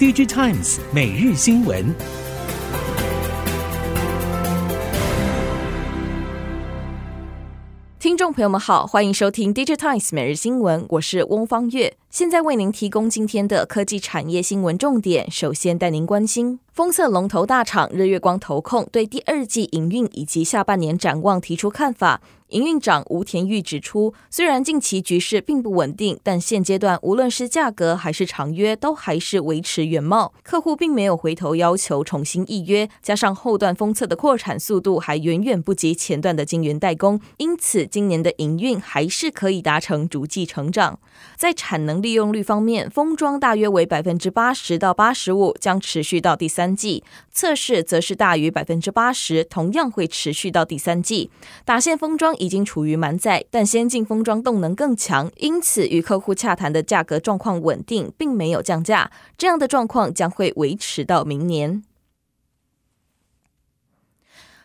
DigiTimes 每日新闻。听众朋友们好，欢迎收听 DigiTimes 每日新闻，我是翁方月，现在为您提供今天的科技产业新闻重点。首先带您关心，封测龙头大厂日月光投控对第二季营运以及下半年展望提出看法。营运长吴田玉指出，虽然近期局势并不稳定，但现阶段无论是价格还是长约，都还是维持原貌。客户并没有回头要求重新议约，加上后段封测的扩产速度还远远不及前段的晶圆代工，因此今年的营运还是可以达成逐季成长。在产能利用率方面，封装大约为百分之八十到八十五，将持续到第三季；测试则是大于百分之八十，同样会持续到第三季。打线封装。已经处于满载，但先进封装动能更强，因此与客户洽谈的价格状况稳定，并没有降价。这样的状况将会维持到明年。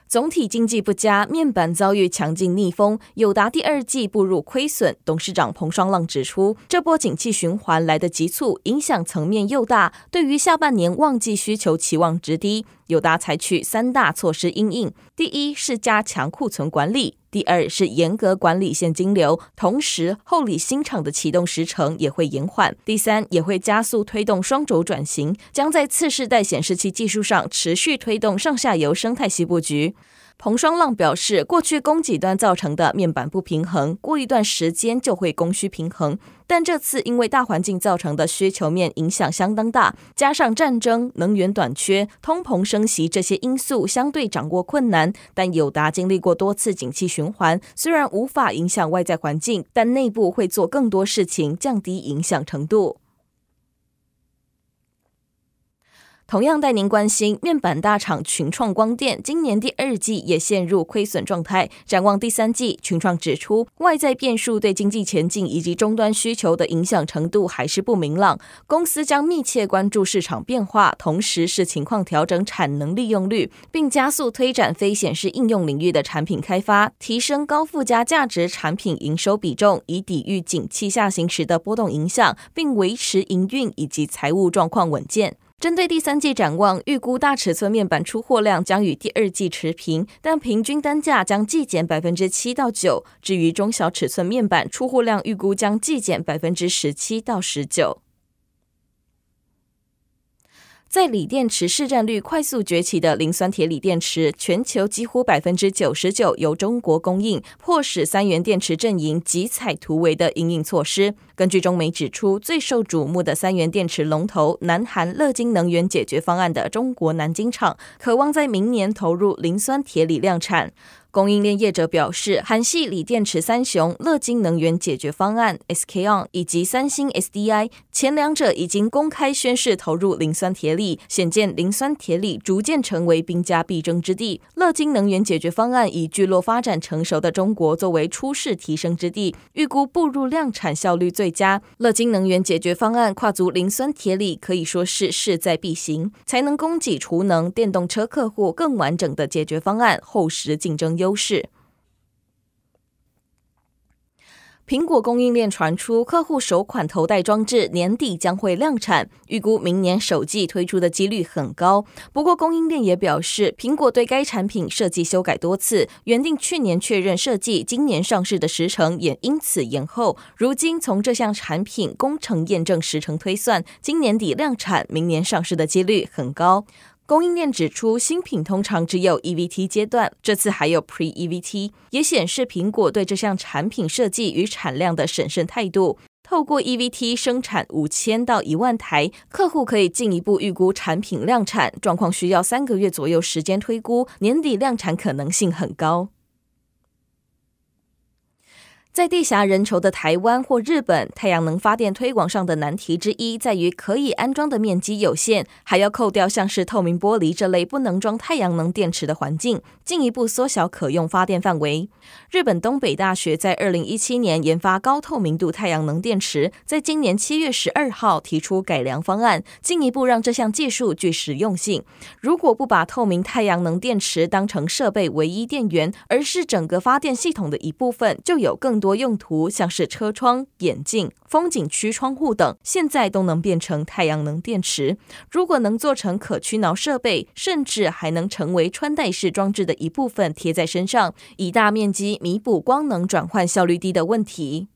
总体经济不佳，面板遭遇强劲逆风，友达第二季步入亏损。董事长彭双浪指出，这波景气循环来得急促，影响层面又大，对于下半年旺季需求期望值低。友达采取三大措施应应：第一是加强库存管理；第二是严格管理现金流，同时后里新厂的启动时程也会延缓；第三也会加速推动双轴转型，将在次世代显示器技术上持续推动上下游生态系布局。彭双浪表示，过去供给端造成的面板不平衡，过一段时间就会供需平衡。但这次因为大环境造成的需求面影响相当大，加上战争、能源短缺、通膨升息这些因素相对掌握困难。但友达经历过多次景气循环，虽然无法影响外在环境，但内部会做更多事情，降低影响程度。同样带您关心，面板大厂群创光电今年第二季也陷入亏损状态。展望第三季，群创指出，外在变数对经济前景以及终端需求的影响程度还是不明朗。公司将密切关注市场变化，同时视情况调整产能利用率，并加速推展非显示应用领域的产品开发，提升高附加价值产品营收比重，以抵御景气下行时的波动影响，并维持营运以及财务状况稳健。针对第三季展望，预估大尺寸面板出货量将与第二季持平，但平均单价将季减百分之七到九。至于中小尺寸面板出货量，预估将季减百分之十七到十九。在锂电池市占率快速崛起的磷酸铁锂电池，全球几乎百分之九十九由中国供应，迫使三元电池阵营急采突围的应应措施。根据中媒指出，最受瞩目的三元电池龙头南韩乐金能源解决方案的中国南京厂，渴望在明年投入磷酸铁锂量产。供应链业者表示，韩系锂电池三雄乐金能源解决方案 （SK On） 以及三星 SDI，前两者已经公开宣示投入磷酸铁锂，显见磷酸铁锂逐渐成为兵家必争之地。乐金能源解决方案以聚落发展成熟的中国作为初试提升之地，预估步入量产效率最佳。乐金能源解决方案跨足磷酸铁锂，可以说是势在必行，才能供给储能、电动车客户更完整的解决方案，厚实竞争优。优势。苹果供应链传出，客户首款头戴装置年底将会量产，预估明年首季推出的几率很高。不过，供应链也表示，苹果对该产品设计修改多次，原定去年确认设计、今年上市的时程也因此延后。如今，从这项产品工程验证时程推算，今年底量产，明年上市的几率很高。供应链指出，新品通常只有 EVT 阶段，这次还有 Pre-EVT，也显示苹果对这项产品设计与产量的审慎态度。透过 EVT 生产五千到一万台，客户可以进一步预估产品量产状况，需要三个月左右时间推估，年底量产可能性很高。在地狭人稠的台湾或日本，太阳能发电推广上的难题之一在于可以安装的面积有限，还要扣掉像是透明玻璃这类不能装太阳能电池的环境，进一步缩小可用发电范围。日本东北大学在二零一七年研发高透明度太阳能电池，在今年七月十二号提出改良方案，进一步让这项技术具实用性。如果不把透明太阳能电池当成设备唯一电源，而是整个发电系统的一部分，就有更。多用途，像是车窗、眼镜、风景区窗户等，现在都能变成太阳能电池。如果能做成可驱挠设备，甚至还能成为穿戴式装置的一部分，贴在身上，以大面积弥补光能转换效率低的问题。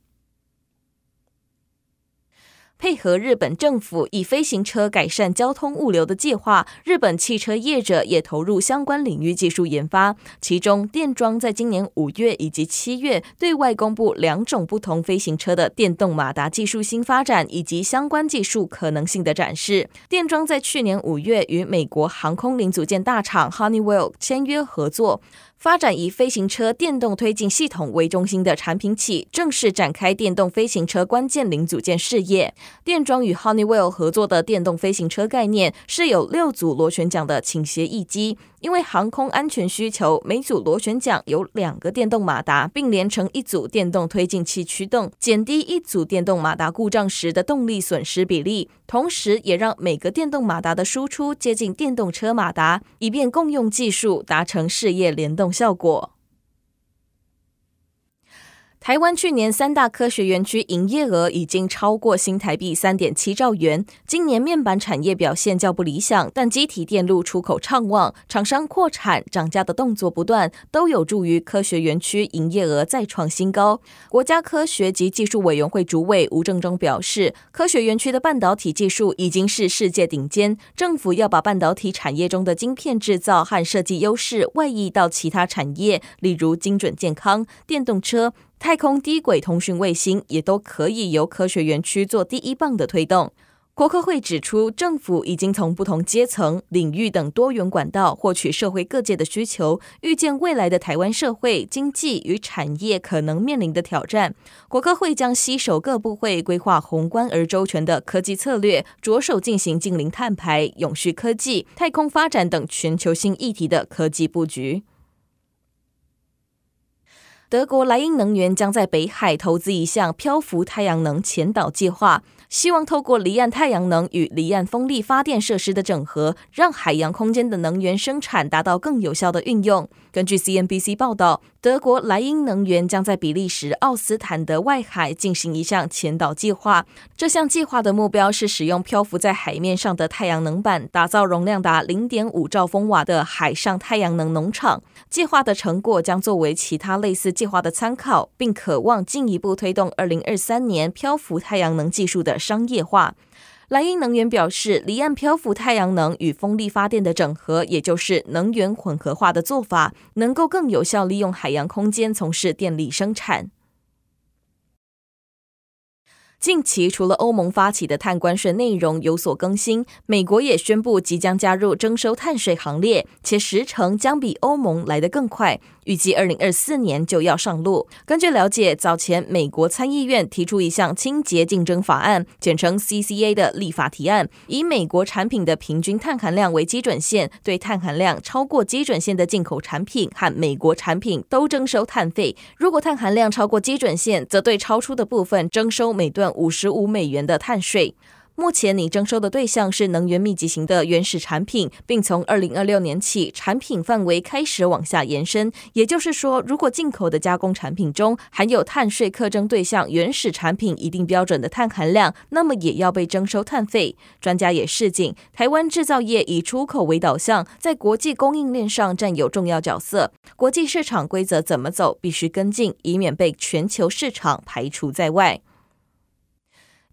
配合日本政府以飞行车改善交通物流的计划，日本汽车业者也投入相关领域技术研发。其中，电装在今年五月以及七月对外公布两种不同飞行车的电动马达技术新发展以及相关技术可能性的展示。电装在去年五月与美国航空零组件大厂 Honeywell 签约合作。发展以飞行车电动推进系统为中心的产品起，正式展开电动飞行车关键零组件事业。电装与 Honeywell 合作的电动飞行车概念是有六组螺旋桨的倾斜翼机。因为航空安全需求，每组螺旋桨有两个电动马达，并连成一组电动推进器驱动，减低一组电动马达故障时的动力损失比例，同时也让每个电动马达的输出接近电动车马达，以便共用技术，达成事业联动效果。台湾去年三大科学园区营业额已经超过新台币三点七兆元。今年面板产业表现较不理想，但机体电路出口畅旺，厂商扩产涨价的动作不断，都有助于科学园区营业额再创新高。国家科学及技术委员会主委吴正中表示，科学园区的半导体技术已经是世界顶尖，政府要把半导体产业中的晶片制造和设计优势外溢到其他产业，例如精准健康、电动车。太空低轨通讯卫星也都可以由科学园区做第一棒的推动。国科会指出，政府已经从不同阶层、领域等多元管道获取社会各界的需求，预见未来的台湾社会经济与产业可能面临的挑战。国科会将携手各部会，规划宏观而周全的科技策略，着手进行近零碳排、永续科技、太空发展等全球性议题的科技布局。德国莱茵能源将在北海投资一项漂浮太阳能前导计划。希望透过离岸太阳能与离岸风力发电设施的整合，让海洋空间的能源生产达到更有效的运用。根据 CNBC 报道，德国莱茵能源将在比利时奥斯坦的外海进行一项潜岛计划。这项计划的目标是使用漂浮在海面上的太阳能板，打造容量达零点五兆风瓦的海上太阳能农场。计划的成果将作为其他类似计划的参考，并渴望进一步推动二零二三年漂浮太阳能技术的商业化。莱茵能源表示，离岸漂浮太阳能与风力发电的整合，也就是能源混合化的做法，能够更有效利用海洋空间从事电力生产。近期，除了欧盟发起的碳关税内容有所更新，美国也宣布即将加入征收碳税行列，且时程将比欧盟来得更快，预计二零二四年就要上路。根据了解，早前美国参议院提出一项清洁竞争法案，简称 CCA 的立法提案，以美国产品的平均碳含量为基准线，对碳含量超过基准线的进口产品和美国产品都征收碳费。如果碳含量超过基准线，则对超出的部分征收每吨五十五美元的碳税。目前你征收的对象是能源密集型的原始产品，并从二零二六年起，产品范围开始往下延伸。也就是说，如果进口的加工产品中含有碳税课征对象原始产品一定标准的碳含量，那么也要被征收碳费。专家也示警，台湾制造业以出口为导向，在国际供应链上占有重要角色。国际市场规则怎么走，必须跟进，以免被全球市场排除在外。